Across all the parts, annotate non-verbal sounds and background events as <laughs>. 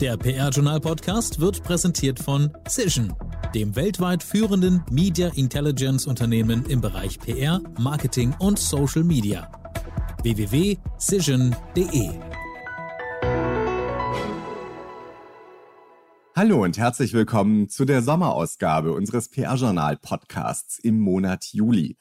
Der PR-Journal-Podcast wird präsentiert von Cision, dem weltweit führenden Media Intelligence Unternehmen im Bereich PR, Marketing und Social Media. www.cision.de Hallo und herzlich willkommen zu der Sommerausgabe unseres PR-Journal-Podcasts im Monat Juli.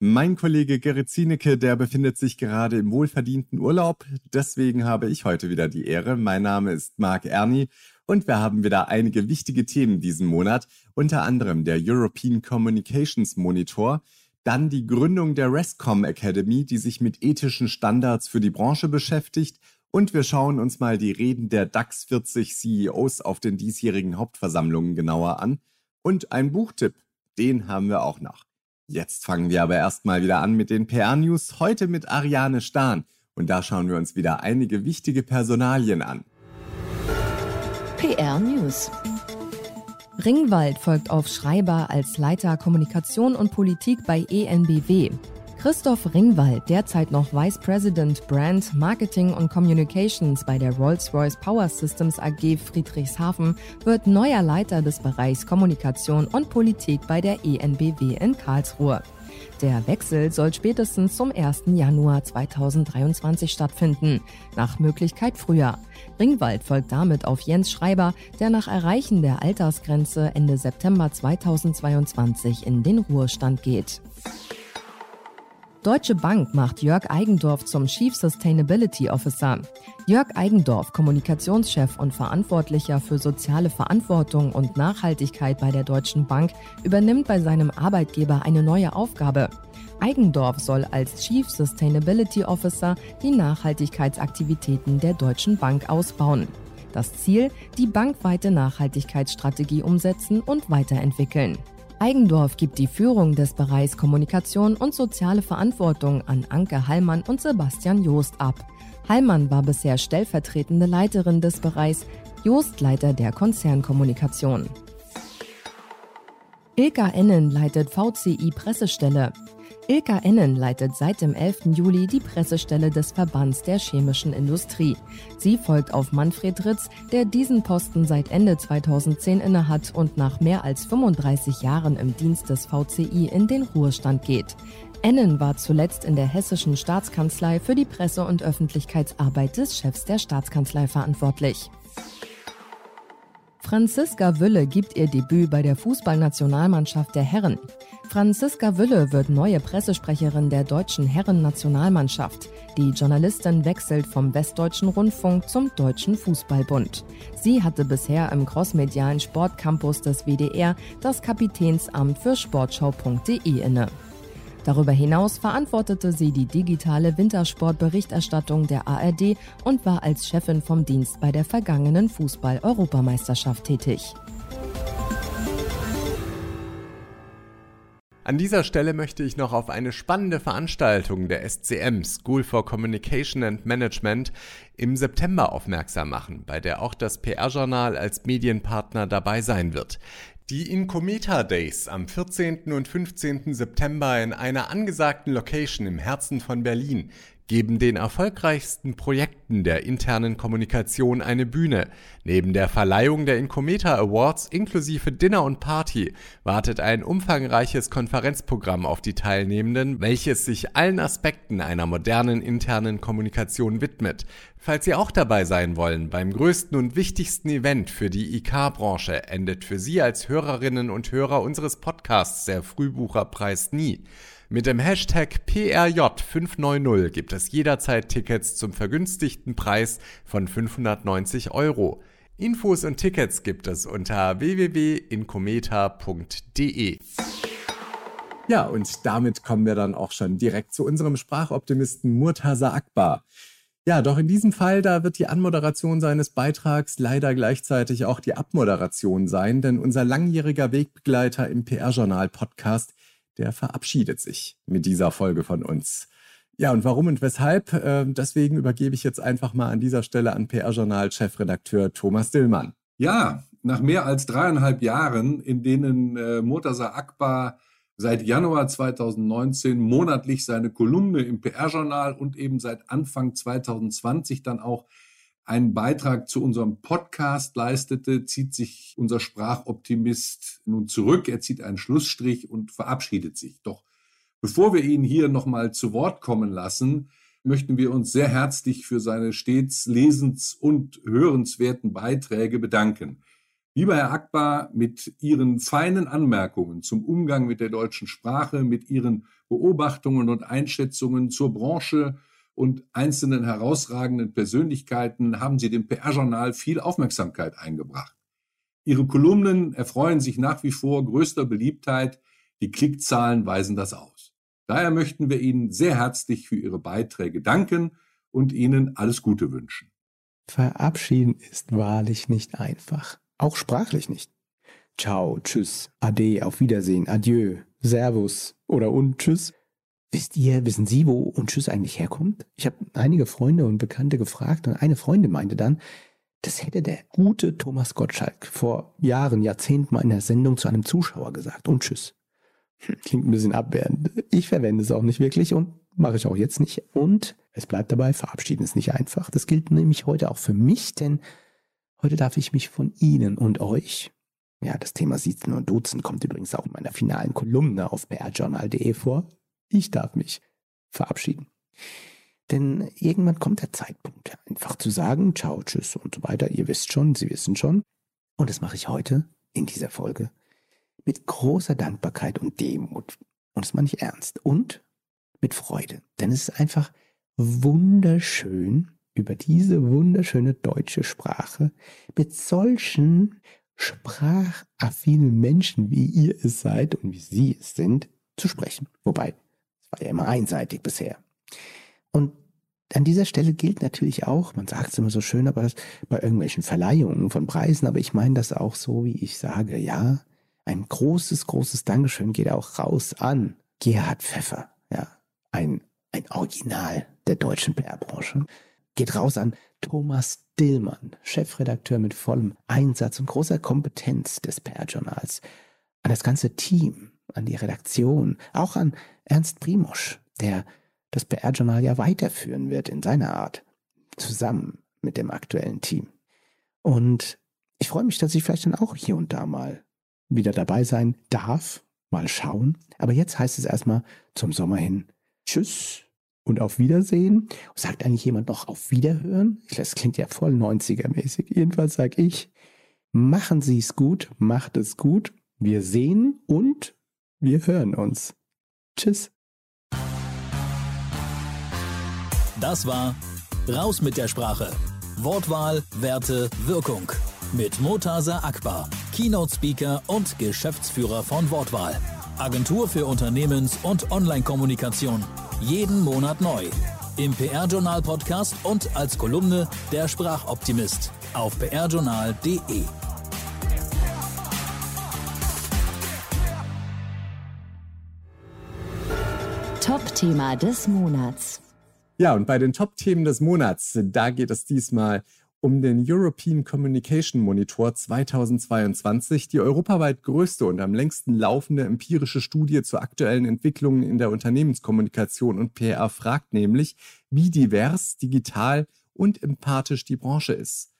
Mein Kollege Gerrit Zienecke, der befindet sich gerade im wohlverdienten Urlaub. Deswegen habe ich heute wieder die Ehre. Mein Name ist Marc Erni und wir haben wieder einige wichtige Themen diesen Monat. Unter anderem der European Communications Monitor, dann die Gründung der Rescom Academy, die sich mit ethischen Standards für die Branche beschäftigt. Und wir schauen uns mal die Reden der DAX 40 CEOs auf den diesjährigen Hauptversammlungen genauer an. Und ein Buchtipp, den haben wir auch noch. Jetzt fangen wir aber erstmal wieder an mit den PR-News, heute mit Ariane Stahn. Und da schauen wir uns wieder einige wichtige Personalien an. PR News. Ringwald folgt auf Schreiber als Leiter Kommunikation und Politik bei ENBW. Christoph Ringwald, derzeit noch Vice President Brand, Marketing und Communications bei der Rolls-Royce Power Systems AG Friedrichshafen, wird neuer Leiter des Bereichs Kommunikation und Politik bei der ENBW in Karlsruhe. Der Wechsel soll spätestens zum 1. Januar 2023 stattfinden, nach Möglichkeit früher. Ringwald folgt damit auf Jens Schreiber, der nach Erreichen der Altersgrenze Ende September 2022 in den Ruhestand geht. Deutsche Bank macht Jörg Eigendorf zum Chief Sustainability Officer. Jörg Eigendorf, Kommunikationschef und Verantwortlicher für soziale Verantwortung und Nachhaltigkeit bei der Deutschen Bank, übernimmt bei seinem Arbeitgeber eine neue Aufgabe. Eigendorf soll als Chief Sustainability Officer die Nachhaltigkeitsaktivitäten der Deutschen Bank ausbauen. Das Ziel, die bankweite Nachhaltigkeitsstrategie umsetzen und weiterentwickeln. Eigendorf gibt die Führung des Bereichs Kommunikation und soziale Verantwortung an Anke Hallmann und Sebastian Joost ab. Hallmann war bisher stellvertretende Leiterin des Bereichs, Joost Leiter der Konzernkommunikation. Ilka Ennen leitet VCI Pressestelle. Ilka Ennen leitet seit dem 11. Juli die Pressestelle des Verbands der chemischen Industrie. Sie folgt auf Manfred Ritz, der diesen Posten seit Ende 2010 innehat und nach mehr als 35 Jahren im Dienst des VCI in den Ruhestand geht. Ennen war zuletzt in der hessischen Staatskanzlei für die Presse- und Öffentlichkeitsarbeit des Chefs der Staatskanzlei verantwortlich. Franziska Wülle gibt ihr Debüt bei der Fußballnationalmannschaft der Herren. Franziska Wülle wird neue Pressesprecherin der deutschen Herrennationalmannschaft. Die Journalistin wechselt vom Westdeutschen Rundfunk zum Deutschen Fußballbund. Sie hatte bisher im crossmedialen Sportcampus des WDR das Kapitänsamt für Sportschau.de inne. Darüber hinaus verantwortete sie die digitale Wintersportberichterstattung der ARD und war als Chefin vom Dienst bei der vergangenen Fußball-Europameisterschaft tätig. An dieser Stelle möchte ich noch auf eine spannende Veranstaltung der SCM School for Communication and Management im September aufmerksam machen, bei der auch das PR-Journal als Medienpartner dabei sein wird. Die Incometa Days am 14. und 15. September in einer angesagten Location im Herzen von Berlin geben den erfolgreichsten Projekten der internen Kommunikation eine Bühne. Neben der Verleihung der Incometa Awards inklusive Dinner und Party wartet ein umfangreiches Konferenzprogramm auf die Teilnehmenden, welches sich allen Aspekten einer modernen internen Kommunikation widmet. Falls Sie auch dabei sein wollen beim größten und wichtigsten Event für die IK-Branche, endet für Sie als Hörerinnen und Hörer unseres Podcasts der Frühbucherpreis nie. Mit dem Hashtag PRJ590 gibt es jederzeit Tickets zum vergünstigten Preis von 590 Euro. Infos und Tickets gibt es unter www.incometa.de. Ja, und damit kommen wir dann auch schon direkt zu unserem Sprachoptimisten Murtaza Akbar. Ja, doch in diesem Fall, da wird die Anmoderation seines Beitrags leider gleichzeitig auch die Abmoderation sein, denn unser langjähriger Wegbegleiter im PR-Journal-Podcast der verabschiedet sich mit dieser Folge von uns. Ja, und warum und weshalb? Äh, deswegen übergebe ich jetzt einfach mal an dieser Stelle an PR-Journal-Chefredakteur Thomas Dillmann. Ja, nach mehr als dreieinhalb Jahren, in denen äh, Murtaza Akbar seit Januar 2019 monatlich seine Kolumne im PR-Journal und eben seit Anfang 2020 dann auch einen Beitrag zu unserem Podcast leistete, zieht sich unser Sprachoptimist nun zurück. Er zieht einen Schlussstrich und verabschiedet sich. Doch bevor wir ihn hier nochmal zu Wort kommen lassen, möchten wir uns sehr herzlich für seine stets lesens- und hörenswerten Beiträge bedanken. Lieber Herr Akbar, mit Ihren feinen Anmerkungen zum Umgang mit der deutschen Sprache, mit Ihren Beobachtungen und Einschätzungen zur Branche und einzelnen herausragenden Persönlichkeiten haben Sie dem PR-Journal viel Aufmerksamkeit eingebracht. Ihre Kolumnen erfreuen sich nach wie vor größter Beliebtheit. Die Klickzahlen weisen das aus. Daher möchten wir Ihnen sehr herzlich für Ihre Beiträge danken und Ihnen alles Gute wünschen. Verabschieden ist wahrlich nicht einfach. Auch sprachlich nicht. Ciao, tschüss, ade, auf Wiedersehen, adieu, servus oder und tschüss Wisst ihr, wissen Sie, wo und eigentlich herkommt? Ich habe einige Freunde und Bekannte gefragt und eine Freundin meinte dann, das hätte der gute Thomas Gottschalk vor Jahren, Jahrzehnten mal in der Sendung zu einem Zuschauer gesagt. Und. Hm, klingt ein bisschen abwehrend. Ich verwende es auch nicht wirklich und mache ich auch jetzt nicht. Und es bleibt dabei, verabschieden ist nicht einfach. Das gilt nämlich heute auch für mich, denn heute darf ich mich von Ihnen und euch ja, das Thema Siezen und Duzen kommt übrigens auch in meiner finalen Kolumne auf brjournal.de vor. Ich darf mich verabschieden. Denn irgendwann kommt der Zeitpunkt, einfach zu sagen, ciao, tschüss und so weiter. Ihr wisst schon, Sie wissen schon. Und das mache ich heute in dieser Folge mit großer Dankbarkeit und Demut. Und das meine ich ernst. Und mit Freude. Denn es ist einfach wunderschön, über diese wunderschöne deutsche Sprache mit solchen sprachaffinen Menschen, wie ihr es seid und wie sie es sind, zu sprechen. Wobei, war ja immer einseitig bisher. Und an dieser Stelle gilt natürlich auch, man sagt es immer so schön, aber bei irgendwelchen Verleihungen von Preisen, aber ich meine das auch so, wie ich sage, ja, ein großes, großes Dankeschön geht auch raus an Gerhard Pfeffer, ja, ein, ein Original der deutschen PR-Branche. Geht raus an Thomas Dillmann, Chefredakteur mit vollem Einsatz und großer Kompetenz des PR-Journals, an das ganze Team, an die Redaktion, auch an Ernst Primosch, der das PR-Journal ja weiterführen wird in seiner Art, zusammen mit dem aktuellen Team. Und ich freue mich, dass ich vielleicht dann auch hier und da mal wieder dabei sein darf, mal schauen. Aber jetzt heißt es erstmal zum Sommer hin Tschüss und auf Wiedersehen. Sagt eigentlich jemand noch auf Wiederhören? Das klingt ja voll 90er-mäßig. Jedenfalls sage ich, machen Sie es gut, macht es gut. Wir sehen und wir hören uns. Tschüss. Das war Raus mit der Sprache. Wortwahl, Werte, Wirkung. Mit Motasa Akbar, Keynote Speaker und Geschäftsführer von Wortwahl. Agentur für Unternehmens- und Online-Kommunikation. Jeden Monat neu. Im PR-Journal Podcast und als Kolumne der Sprachoptimist auf prjournal.de. Top-Thema des Monats. Ja, und bei den Top-Themen des Monats, da geht es diesmal um den European Communication Monitor 2022, die europaweit größte und am längsten laufende empirische Studie zu aktuellen Entwicklungen in der Unternehmenskommunikation und PR fragt nämlich, wie divers, digital und empathisch die Branche ist.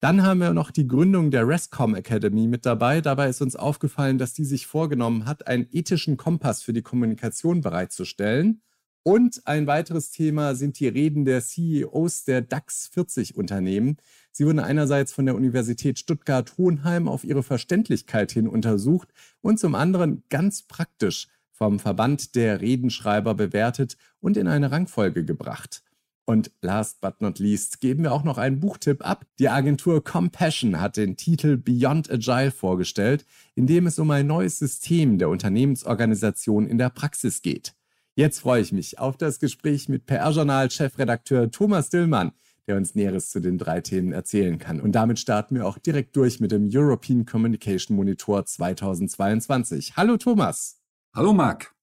Dann haben wir noch die Gründung der Rescom Academy mit dabei. Dabei ist uns aufgefallen, dass die sich vorgenommen hat, einen ethischen Kompass für die Kommunikation bereitzustellen. Und ein weiteres Thema sind die Reden der CEOs der DAX 40 Unternehmen. Sie wurden einerseits von der Universität Stuttgart-Hohenheim auf ihre Verständlichkeit hin untersucht und zum anderen ganz praktisch vom Verband der Redenschreiber bewertet und in eine Rangfolge gebracht. Und last but not least geben wir auch noch einen Buchtipp ab. Die Agentur Compassion hat den Titel Beyond Agile vorgestellt, in dem es um ein neues System der Unternehmensorganisation in der Praxis geht. Jetzt freue ich mich auf das Gespräch mit PR-Journal-Chefredakteur Thomas Dillmann, der uns Näheres zu den drei Themen erzählen kann. Und damit starten wir auch direkt durch mit dem European Communication Monitor 2022. Hallo Thomas. Hallo Marc.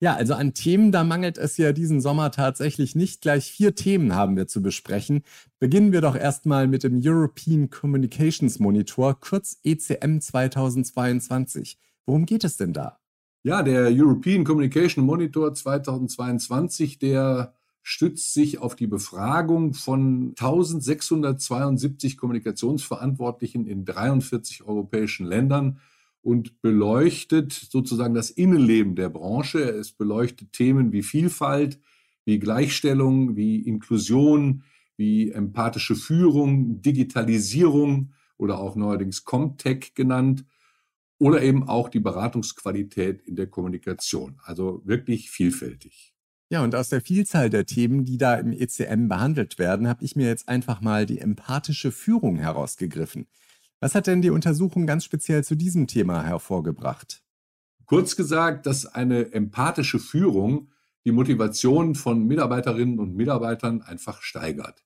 Ja, also an Themen, da mangelt es ja diesen Sommer tatsächlich nicht. Gleich vier Themen haben wir zu besprechen. Beginnen wir doch erstmal mit dem European Communications Monitor, kurz ECM 2022. Worum geht es denn da? Ja, der European Communication Monitor 2022, der stützt sich auf die Befragung von 1672 Kommunikationsverantwortlichen in 43 europäischen Ländern und beleuchtet sozusagen das Innenleben der Branche. Es beleuchtet Themen wie Vielfalt, wie Gleichstellung, wie Inklusion, wie empathische Führung, Digitalisierung oder auch neuerdings Comtech genannt oder eben auch die Beratungsqualität in der Kommunikation. Also wirklich vielfältig. Ja, und aus der Vielzahl der Themen, die da im ECM behandelt werden, habe ich mir jetzt einfach mal die empathische Führung herausgegriffen. Was hat denn die Untersuchung ganz speziell zu diesem Thema hervorgebracht? Kurz gesagt, dass eine empathische Führung die Motivation von Mitarbeiterinnen und Mitarbeitern einfach steigert.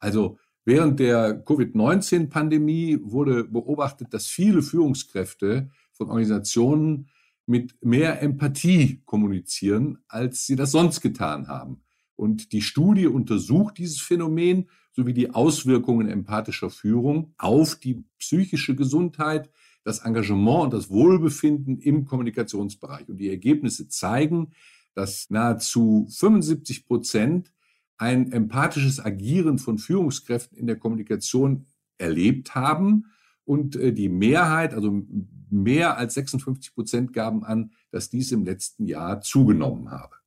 Also während der Covid-19-Pandemie wurde beobachtet, dass viele Führungskräfte von Organisationen mit mehr Empathie kommunizieren, als sie das sonst getan haben. Und die Studie untersucht dieses Phänomen sowie die Auswirkungen empathischer Führung auf die psychische Gesundheit, das Engagement und das Wohlbefinden im Kommunikationsbereich. Und die Ergebnisse zeigen, dass nahezu 75 Prozent ein empathisches Agieren von Führungskräften in der Kommunikation erlebt haben. Und äh, die Mehrheit, also mehr als 56 Prozent gaben an, dass dies im letzten Jahr zugenommen habe.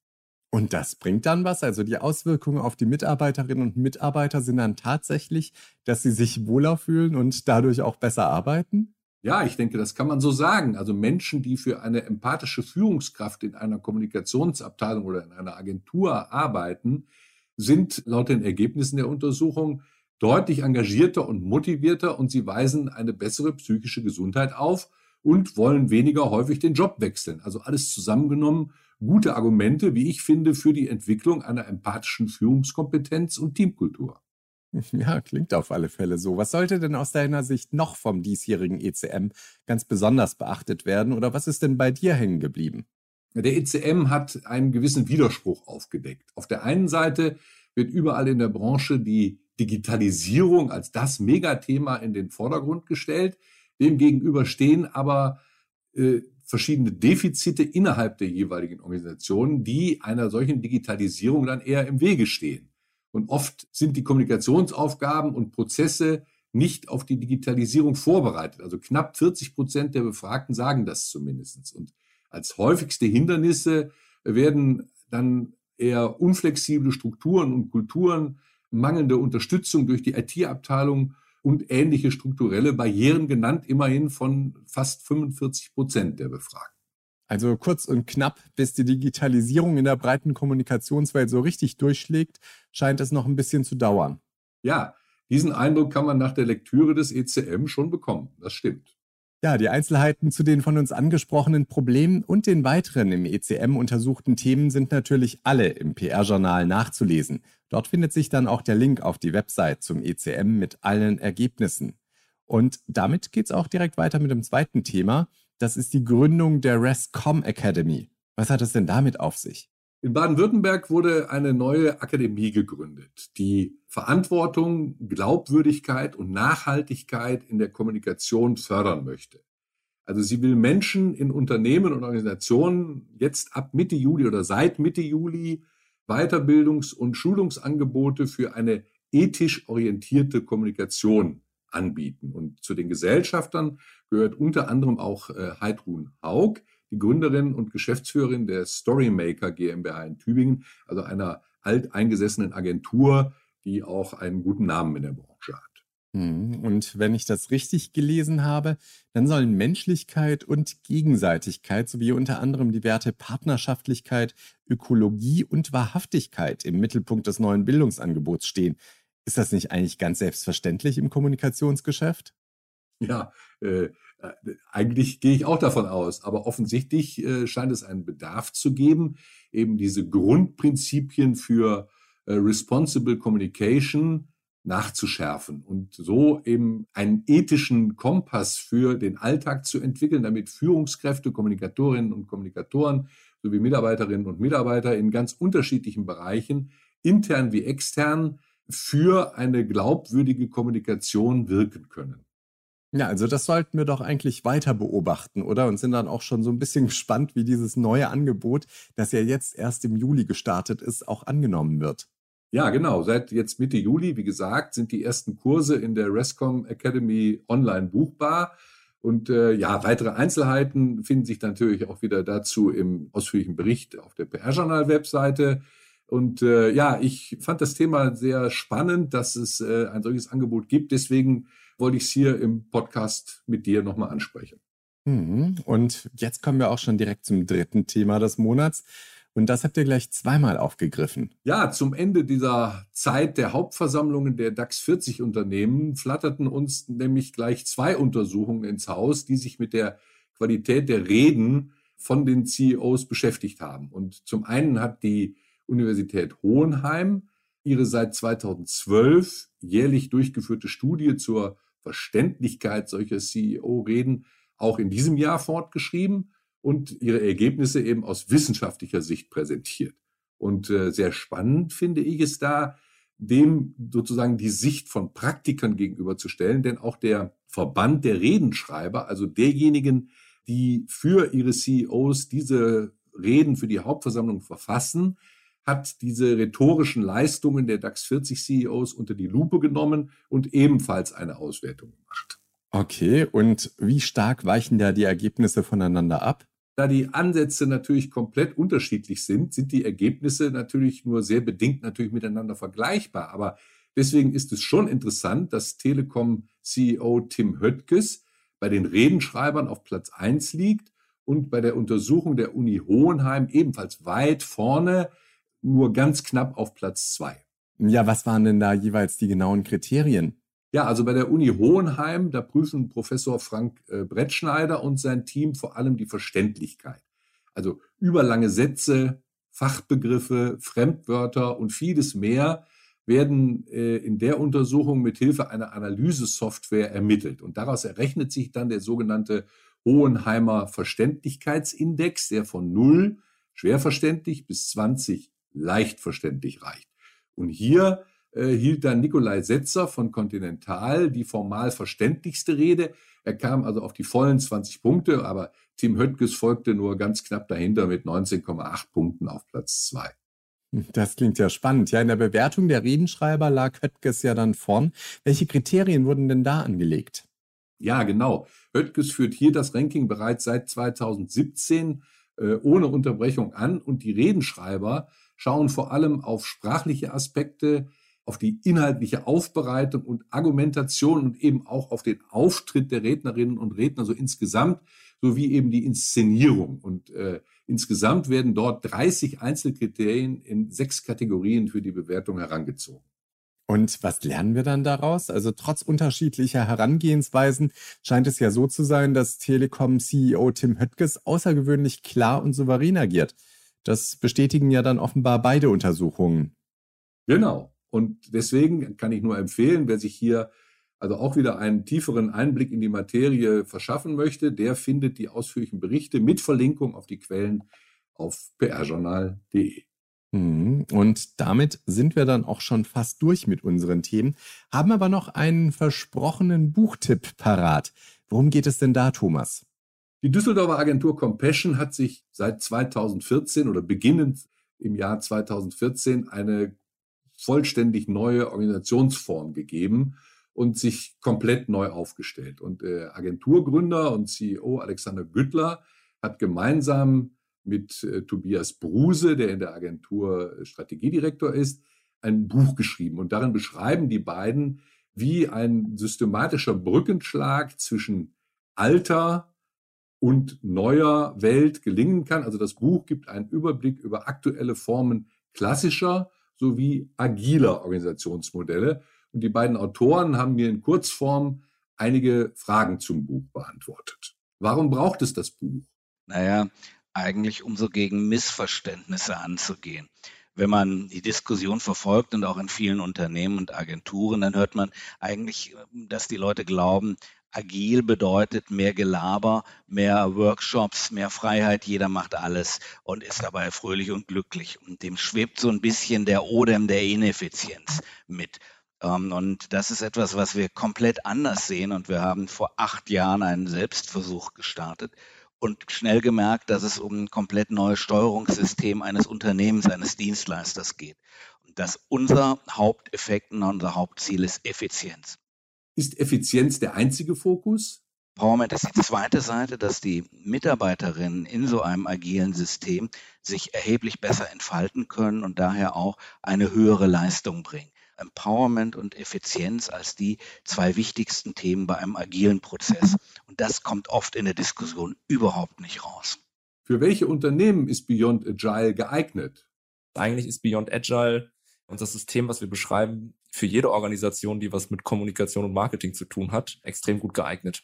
Und das bringt dann was? Also die Auswirkungen auf die Mitarbeiterinnen und Mitarbeiter sind dann tatsächlich, dass sie sich wohler fühlen und dadurch auch besser arbeiten? Ja, ich denke, das kann man so sagen. Also Menschen, die für eine empathische Führungskraft in einer Kommunikationsabteilung oder in einer Agentur arbeiten, sind laut den Ergebnissen der Untersuchung deutlich engagierter und motivierter und sie weisen eine bessere psychische Gesundheit auf und wollen weniger häufig den Job wechseln. Also alles zusammengenommen gute Argumente, wie ich finde, für die Entwicklung einer empathischen Führungskompetenz und Teamkultur. <laughs> Ja, klingt auf alle Fälle so. Was sollte denn aus deiner Sicht noch vom diesjährigen ECM ganz besonders beachtet werden oder was ist denn bei dir hängen geblieben? Der ECM hat einen gewissen Widerspruch aufgedeckt. Auf der einen Seite wird überall in der Branche die Digitalisierung als das Megathema in den Vordergrund gestellt. Demgegenüber stehen aber äh, verschiedene Defizite innerhalb der jeweiligen Organisationen, die einer solchen Digitalisierung dann eher im Wege stehen. Und oft sind die Kommunikationsaufgaben und Prozesse nicht auf die Digitalisierung vorbereitet. Also knapp 40 Prozent der Befragten sagen das zumindest. Und als häufigste Hindernisse werden dann eher unflexible Strukturen und Kulturen, mangelnde Unterstützung durch die IT-Abteilung und ähnliche strukturelle Barrieren genannt, immerhin von fast 45 Prozent der Befragten. Also kurz und knapp, bis die Digitalisierung in der breiten Kommunikationswelt so richtig durchschlägt, scheint es noch ein bisschen zu dauern. Ja, diesen Eindruck kann man nach der Lektüre des ECM schon bekommen. Das stimmt. Ja, die Einzelheiten zu den von uns angesprochenen Problemen und den weiteren im ECM untersuchten Themen sind natürlich alle im PR-Journal nachzulesen. Dort findet sich dann auch der Link auf die Website zum ECM mit allen Ergebnissen. Und damit geht es auch direkt weiter mit dem zweiten Thema. Das ist die Gründung der RESCOM Academy. Was hat es denn damit auf sich? In Baden-Württemberg wurde eine neue Akademie gegründet, die Verantwortung, Glaubwürdigkeit und Nachhaltigkeit in der Kommunikation fördern möchte. Also sie will Menschen in Unternehmen und Organisationen jetzt ab Mitte Juli oder seit Mitte Juli Weiterbildungs- und Schulungsangebote für eine ethisch orientierte Kommunikation anbieten. Und zu den Gesellschaftern gehört unter anderem auch äh, Heidrun Haug, die Gründerin und Geschäftsführerin der Storymaker GmbH in Tübingen, also einer alteingesessenen Agentur, die auch einen guten Namen in der Branche hat. Hm, und wenn ich das richtig gelesen habe, dann sollen Menschlichkeit und Gegenseitigkeit sowie unter anderem die Werte Partnerschaftlichkeit, Ökologie und Wahrhaftigkeit im Mittelpunkt des neuen Bildungsangebots stehen. Ist das nicht eigentlich ganz selbstverständlich im Kommunikationsgeschäft? Ja, äh, eigentlich gehe ich auch davon aus, aber offensichtlich äh, scheint es einen Bedarf zu geben, eben diese Grundprinzipien für äh, Responsible Communication nachzuschärfen und so eben einen ethischen Kompass für den Alltag zu entwickeln, damit Führungskräfte, Kommunikatorinnen und Kommunikatoren sowie Mitarbeiterinnen und Mitarbeiter in ganz unterschiedlichen Bereichen, intern wie extern, für eine glaubwürdige Kommunikation wirken können. Ja, also das sollten wir doch eigentlich weiter beobachten, oder? Und sind dann auch schon so ein bisschen <laughs> gespannt, wie dieses neue Angebot, das ja jetzt erst im Juli gestartet ist, auch angenommen wird. Ja, genau. Seit jetzt Mitte Juli, wie gesagt, sind die ersten Kurse in der Rescom Academy online buchbar. Und äh, ja, weitere Einzelheiten finden sich natürlich auch wieder dazu im ausführlichen Bericht auf der PR-Journal-Webseite. Und äh, ja, ich fand das Thema sehr spannend, dass es äh, ein solches Angebot gibt. Deswegen wollte ich es hier im Podcast mit dir nochmal ansprechen. Mhm. Und jetzt kommen wir auch schon direkt zum dritten Thema des Monats. Und das habt ihr gleich zweimal aufgegriffen. Ja, zum Ende dieser Zeit der Hauptversammlungen der DAX 40 Unternehmen flatterten uns nämlich gleich zwei Untersuchungen ins Haus, die sich mit der Qualität der Reden von den CEOs beschäftigt haben. Und zum einen hat die Universität Hohenheim ihre seit 2012 jährlich durchgeführte Studie zur Verständlichkeit solcher CEO-Reden auch in diesem Jahr fortgeschrieben und ihre Ergebnisse eben aus wissenschaftlicher Sicht präsentiert. Und äh, sehr spannend finde ich es da, dem sozusagen die Sicht von Praktikern gegenüberzustellen, denn auch der Verband der Redenschreiber, also derjenigen, die für ihre CEOs diese Reden für die Hauptversammlung verfassen, hat diese rhetorischen Leistungen der DAX 40 CEOs unter die Lupe genommen und ebenfalls eine Auswertung gemacht. Okay, und wie stark weichen da die Ergebnisse voneinander ab? Da die Ansätze natürlich komplett unterschiedlich sind, sind die Ergebnisse natürlich nur sehr bedingt natürlich miteinander vergleichbar. Aber deswegen ist es schon interessant, dass Telekom-CEO Tim Höttges bei den Redenschreibern auf Platz 1 liegt und bei der Untersuchung der Uni Hohenheim ebenfalls weit vorne nur ganz knapp auf Platz zwei. Ja, was waren denn da jeweils die genauen Kriterien? Ja, also bei der Uni Hohenheim, da prüfen Professor Frank äh, Brettschneider und sein Team vor allem die Verständlichkeit. Also überlange Sätze, Fachbegriffe, Fremdwörter und vieles mehr werden äh, in der Untersuchung mit Hilfe einer Analysesoftware ermittelt. Und daraus errechnet sich dann der sogenannte Hohenheimer Verständlichkeitsindex, der von 0 schwer verständlich bis 20 leicht verständlich reicht. Und hier äh, hielt dann Nikolai Setzer von Continental die formal verständlichste Rede. Er kam also auf die vollen 20 Punkte, aber Tim Höttges folgte nur ganz knapp dahinter mit 19,8 Punkten auf Platz 2. Das klingt ja spannend. Ja, in der Bewertung der Redenschreiber lag Höttges ja dann vorn. Welche Kriterien wurden denn da angelegt? Ja, genau. Höttges führt hier das Ranking bereits seit 2017 äh, ohne Unterbrechung an und die Redenschreiber schauen vor allem auf sprachliche Aspekte, auf die inhaltliche Aufbereitung und Argumentation und eben auch auf den Auftritt der Rednerinnen und Redner so insgesamt, sowie eben die Inszenierung. Und äh, insgesamt werden dort 30 Einzelkriterien in sechs Kategorien für die Bewertung herangezogen. Und was lernen wir dann daraus? Also trotz unterschiedlicher Herangehensweisen scheint es ja so zu sein, dass Telekom-CEO Tim Höttges außergewöhnlich klar und souverän agiert. Das bestätigen ja dann offenbar beide Untersuchungen. Genau. Und deswegen kann ich nur empfehlen, wer sich hier also auch wieder einen tieferen Einblick in die Materie verschaffen möchte, der findet die ausführlichen Berichte mit Verlinkung auf die Quellen auf prjournal.de. Mhm. Und damit sind wir dann auch schon fast durch mit unseren Themen, haben aber noch einen versprochenen Buchtipp parat. Worum geht es denn da, Thomas? Die Düsseldorfer Agentur Compassion hat sich seit 2014 oder beginnend im Jahr 2014 eine vollständig neue Organisationsform gegeben und sich komplett neu aufgestellt. Und der Agenturgründer und CEO Alexander Güttler hat gemeinsam mit äh, Tobias Bruse, der in der Agentur Strategiedirektor ist, ein Buch geschrieben. Und darin beschreiben die beiden, wie ein systematischer Brückenschlag zwischen alter und neuer Welt gelingen kann. Also das Buch gibt einen Überblick über aktuelle Formen klassischer sowie agiler Organisationsmodelle. Und die beiden Autoren haben mir in Kurzform einige Fragen zum Buch beantwortet. Warum braucht es das Buch? Naja, eigentlich um so gegen Missverständnisse anzugehen wenn man die Diskussion verfolgt und auch in vielen Unternehmen und Agenturen, dann hört man eigentlich, dass die Leute glauben, agil bedeutet mehr Gelaber, mehr Workshops, mehr Freiheit, jeder macht alles und ist dabei fröhlich und glücklich. Und dem schwebt so ein bisschen der Odem der Ineffizienz mit. Ähm, und das ist etwas, was wir komplett anders sehen. Und wir haben vor acht Jahren einen Selbstversuch gestartet und schnell gemerkt, dass es um ein komplett neues Steuerungssystem eines Unternehmens, eines Dienstleisters geht. Und dass unser Haupteffekt und unser Hauptziel ist Effizienz. Ist Effizienz der einzige Fokus? Empowerment ist die zweite Seite, dass die Mitarbeiterinnen in so einem agilen System sich erheblich besser entfalten können und daher auch eine höhere Leistung bringen. Empowerment und Effizienz als die zwei wichtigsten Themen bei einem agilen Prozess. Und das kommt oft in der Diskussion überhaupt nicht raus. Für welche Unternehmen ist Beyond Agile geeignet? Eigentlich ist Beyond Agile und das System, was wir beschreiben, für jede Organisation, die was mit Kommunikation und Marketing zu tun hat, extrem gut geeignet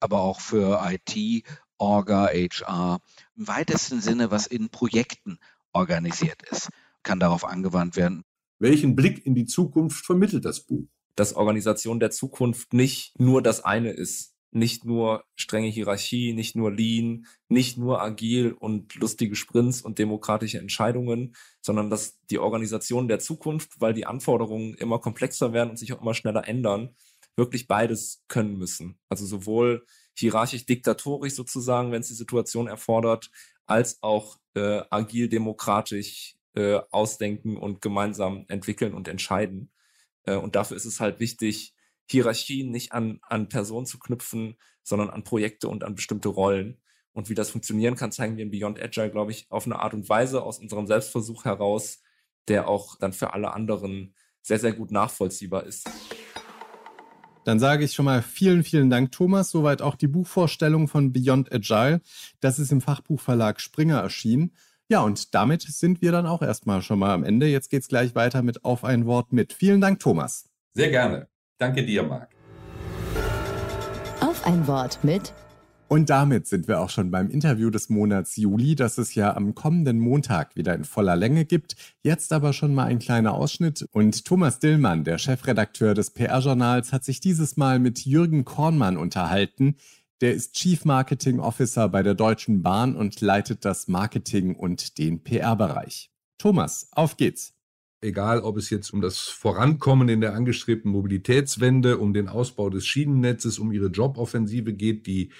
aber auch für IT, Orga, HR, im weitesten Sinne, was in Projekten organisiert ist, kann darauf angewandt werden. Welchen Blick in die Zukunft vermittelt das Buch? Dass Organisation der Zukunft nicht nur das eine ist, nicht nur strenge Hierarchie, nicht nur Lean, nicht nur agil und lustige Sprints und demokratische Entscheidungen, sondern dass die Organisation der Zukunft, weil die Anforderungen immer komplexer werden und sich auch immer schneller ändern, wirklich beides können müssen. Also sowohl hierarchisch diktatorisch sozusagen, wenn es die Situation erfordert, als auch äh, agil demokratisch äh, ausdenken und gemeinsam entwickeln und entscheiden. Äh, und dafür ist es halt wichtig, Hierarchien nicht an, an Personen zu knüpfen, sondern an Projekte und an bestimmte Rollen. Und wie das funktionieren kann, zeigen wir in Beyond Agile, glaube ich, auf eine Art und Weise aus unserem Selbstversuch heraus, der auch dann für alle anderen sehr, sehr gut nachvollziehbar ist. Dann sage ich schon mal vielen, vielen Dank, Thomas. Soweit auch die Buchvorstellung von Beyond Agile. Das ist im Fachbuchverlag Springer erschienen. Ja, und damit sind wir dann auch erstmal schon mal am Ende. Jetzt geht's gleich weiter mit Auf ein Wort mit. Vielen Dank, Thomas. Sehr gerne. Danke dir, Marc. Auf ein Wort mit und damit sind wir auch schon beim Interview des Monats Juli, das es ja am kommenden Montag wieder in voller Länge gibt. Jetzt aber schon mal ein kleiner Ausschnitt. Und Thomas Dillmann, der Chefredakteur des PR-Journals, hat sich dieses Mal mit Jürgen Kornmann unterhalten. Der ist Chief Marketing Officer bei der Deutschen Bahn und leitet das Marketing und den PR-Bereich. Thomas, auf geht's. Egal, ob es jetzt um das Vorankommen in der angestrebten Mobilitätswende, um den Ausbau des Schienennetzes, um ihre Joboffensive geht, die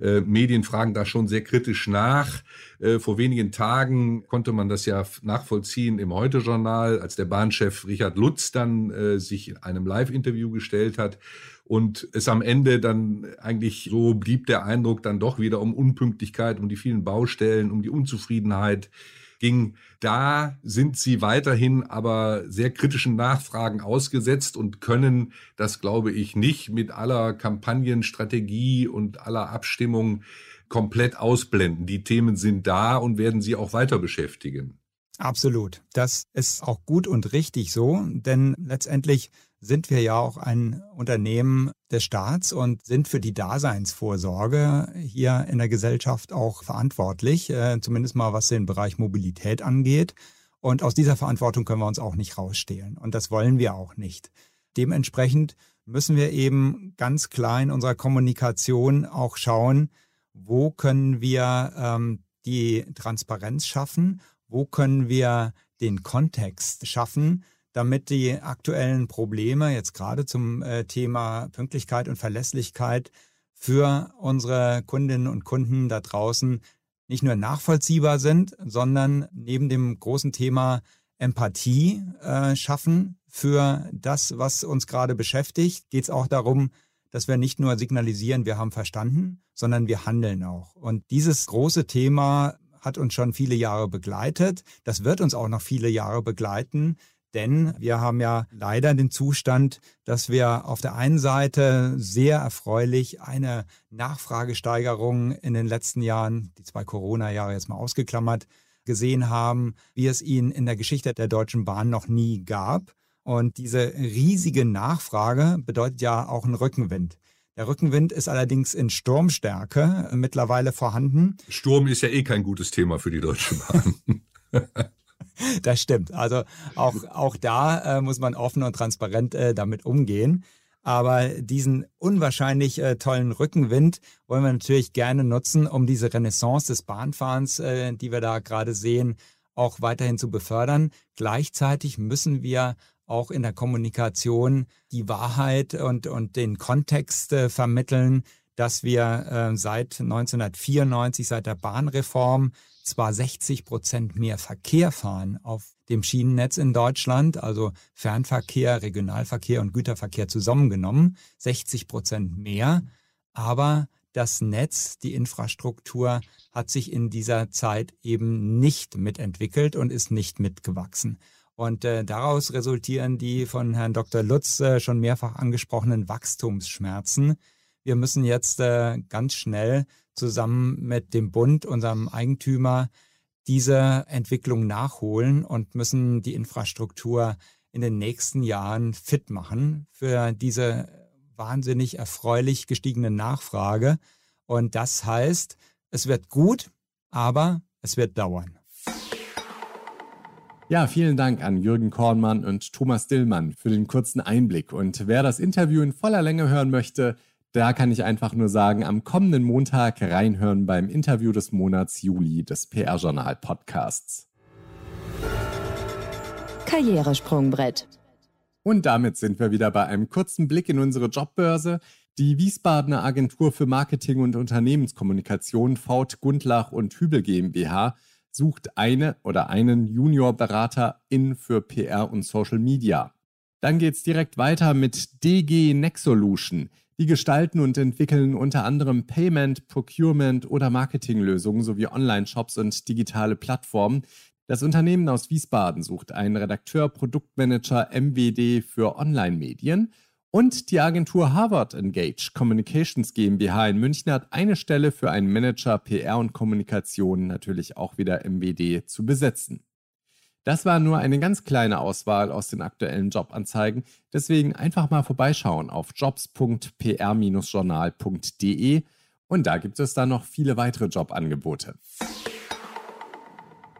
äh, Medien fragen da schon sehr kritisch nach. Äh, vor wenigen Tagen konnte man das ja nachvollziehen im Heute-Journal, als der Bahnchef Richard Lutz dann äh, sich in einem Live-Interview gestellt hat und es am Ende dann eigentlich so blieb der Eindruck dann doch wieder um Unpünktlichkeit, um die vielen Baustellen, um die Unzufriedenheit ging. Da sind sie weiterhin aber sehr kritischen Nachfragen ausgesetzt und können das, glaube ich, nicht mit aller Kampagnenstrategie und aller Abstimmung komplett ausblenden. Die Themen sind da und werden sie auch weiter beschäftigen. Absolut. Das ist auch gut und richtig so, denn letztendlich sind wir ja auch ein Unternehmen des Staats und sind für die Daseinsvorsorge hier in der Gesellschaft auch verantwortlich, äh, zumindest mal was den Bereich Mobilität angeht. Und aus dieser Verantwortung können wir uns auch nicht rausstehlen. Und das wollen wir auch nicht. Dementsprechend müssen wir eben ganz klar in unserer Kommunikation auch schauen, wo können wir ähm, die Transparenz schaffen, wo können wir den Kontext schaffen, damit die aktuellen Probleme jetzt gerade zum äh, Thema Pünktlichkeit und Verlässlichkeit für unsere Kundinnen und Kunden da draußen nicht nur nachvollziehbar sind, sondern neben dem großen Thema Empathie äh, schaffen für das, was uns gerade beschäftigt, geht es auch darum, dass wir nicht nur signalisieren, wir haben verstanden, sondern wir handeln auch. Und dieses große Thema hat uns schon viele Jahre begleitet. Das wird uns auch noch viele Jahre begleiten. Denn wir haben ja leider den Zustand, dass wir auf der einen Seite sehr erfreulich eine Nachfragesteigerung in den letzten Jahren, die zwei Corona-Jahre jetzt mal ausgeklammert, gesehen haben, wie es ihn in der Geschichte der Deutschen Bahn noch nie gab. Und diese riesige Nachfrage bedeutet ja auch einen Rückenwind. Der Rückenwind ist allerdings in Sturmstärke mittlerweile vorhanden. Sturm ist ja eh kein gutes Thema für die Deutsche Bahn. <laughs> <laughs> das stimmt. Also auch, auch da äh, muss man offen und transparent äh, damit umgehen. Aber diesen unwahrscheinlich äh, tollen Rückenwind wollen wir natürlich gerne nutzen, um diese Renaissance des Bahnfahrens, äh, die wir da gerade sehen, auch weiterhin zu befördern. Gleichzeitig müssen wir auch in der Kommunikation die Wahrheit und, und den Kontext äh, vermitteln, dass wir äh, seit 1994, seit der Bahnreform, zwar 60 Prozent mehr Verkehr fahren auf dem Schienennetz in Deutschland, also Fernverkehr, Regionalverkehr und Güterverkehr zusammengenommen, 60 Prozent mehr, aber das Netz, die Infrastruktur hat sich in dieser Zeit eben nicht mitentwickelt und ist nicht mitgewachsen. Und äh, daraus resultieren die von Herrn Dr. Lutz äh, schon mehrfach angesprochenen Wachstumsschmerzen. Wir müssen jetzt äh, ganz schnell zusammen mit dem Bund, unserem Eigentümer, diese Entwicklung nachholen und müssen die Infrastruktur in den nächsten Jahren fit machen für diese wahnsinnig erfreulich gestiegene Nachfrage. Und das heißt, es wird gut, aber es wird dauern. Ja, vielen Dank an Jürgen Kornmann und Thomas Dillmann für den kurzen Einblick. Und wer das Interview in voller Länge hören möchte, da kann ich einfach nur sagen, am kommenden Montag reinhören beim Interview des Monats Juli des PR-Journal Podcasts. Karrieresprungbrett. Und damit sind wir wieder bei einem kurzen Blick in unsere Jobbörse. Die Wiesbadener Agentur für Marketing und Unternehmenskommunikation Faut Gundlach und Hübel GmbH sucht eine oder einen Juniorberater in für PR und Social Media. Dann geht es direkt weiter mit DG Nexolution. Die gestalten und entwickeln unter anderem Payment, Procurement oder Marketinglösungen sowie Online-Shops und digitale Plattformen. Das Unternehmen aus Wiesbaden sucht einen Redakteur, Produktmanager, MWD für Online-Medien. Und die Agentur Harvard Engage Communications GmbH in München hat eine Stelle für einen Manager PR und Kommunikation natürlich auch wieder MWD zu besetzen. Das war nur eine ganz kleine Auswahl aus den aktuellen Jobanzeigen. Deswegen einfach mal vorbeischauen auf jobs.pr-journal.de und da gibt es dann noch viele weitere Jobangebote.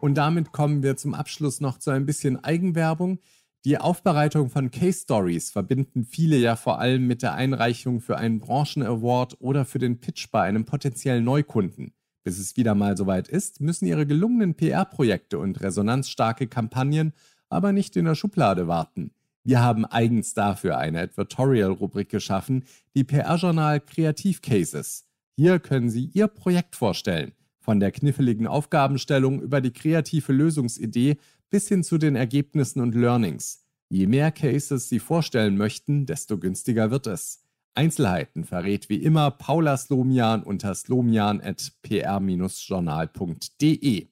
Und damit kommen wir zum Abschluss noch zu ein bisschen Eigenwerbung. Die Aufbereitung von Case Stories verbinden viele ja vor allem mit der Einreichung für einen Branchen-Award oder für den Pitch bei einem potenziellen Neukunden. Bis es wieder mal soweit ist, müssen ihre gelungenen PR-Projekte und resonanzstarke Kampagnen aber nicht in der Schublade warten. Wir haben eigens dafür eine Advertorial-Rubrik geschaffen, die PR-Journal Kreativcases. Hier können Sie Ihr Projekt vorstellen, von der kniffligen Aufgabenstellung über die kreative Lösungsidee bis hin zu den Ergebnissen und Learnings. Je mehr Cases Sie vorstellen möchten, desto günstiger wird es. Einzelheiten verrät wie immer Paula Slomian unter slomian.pr-journal.de.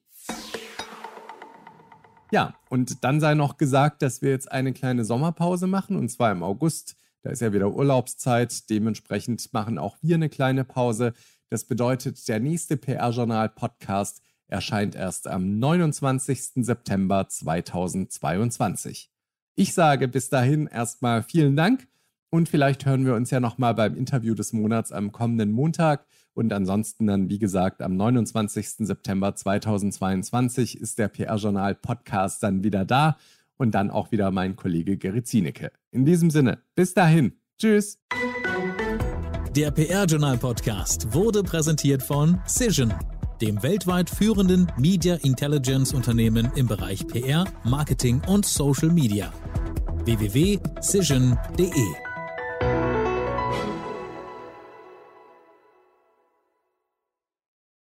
Ja, und dann sei noch gesagt, dass wir jetzt eine kleine Sommerpause machen, und zwar im August. Da ist ja wieder Urlaubszeit. Dementsprechend machen auch wir eine kleine Pause. Das bedeutet, der nächste PR-Journal-Podcast erscheint erst am 29. September 2022. Ich sage bis dahin erstmal vielen Dank und vielleicht hören wir uns ja nochmal beim Interview des Monats am kommenden Montag. Und ansonsten dann, wie gesagt, am 29. September 2022 ist der PR-Journal Podcast dann wieder da und dann auch wieder mein Kollege Gerrit Zienecke. In diesem Sinne, bis dahin. Tschüss. Der PR-Journal Podcast wurde präsentiert von Cision, dem weltweit führenden Media Intelligence Unternehmen im Bereich PR, Marketing und Social Media. www.cision.de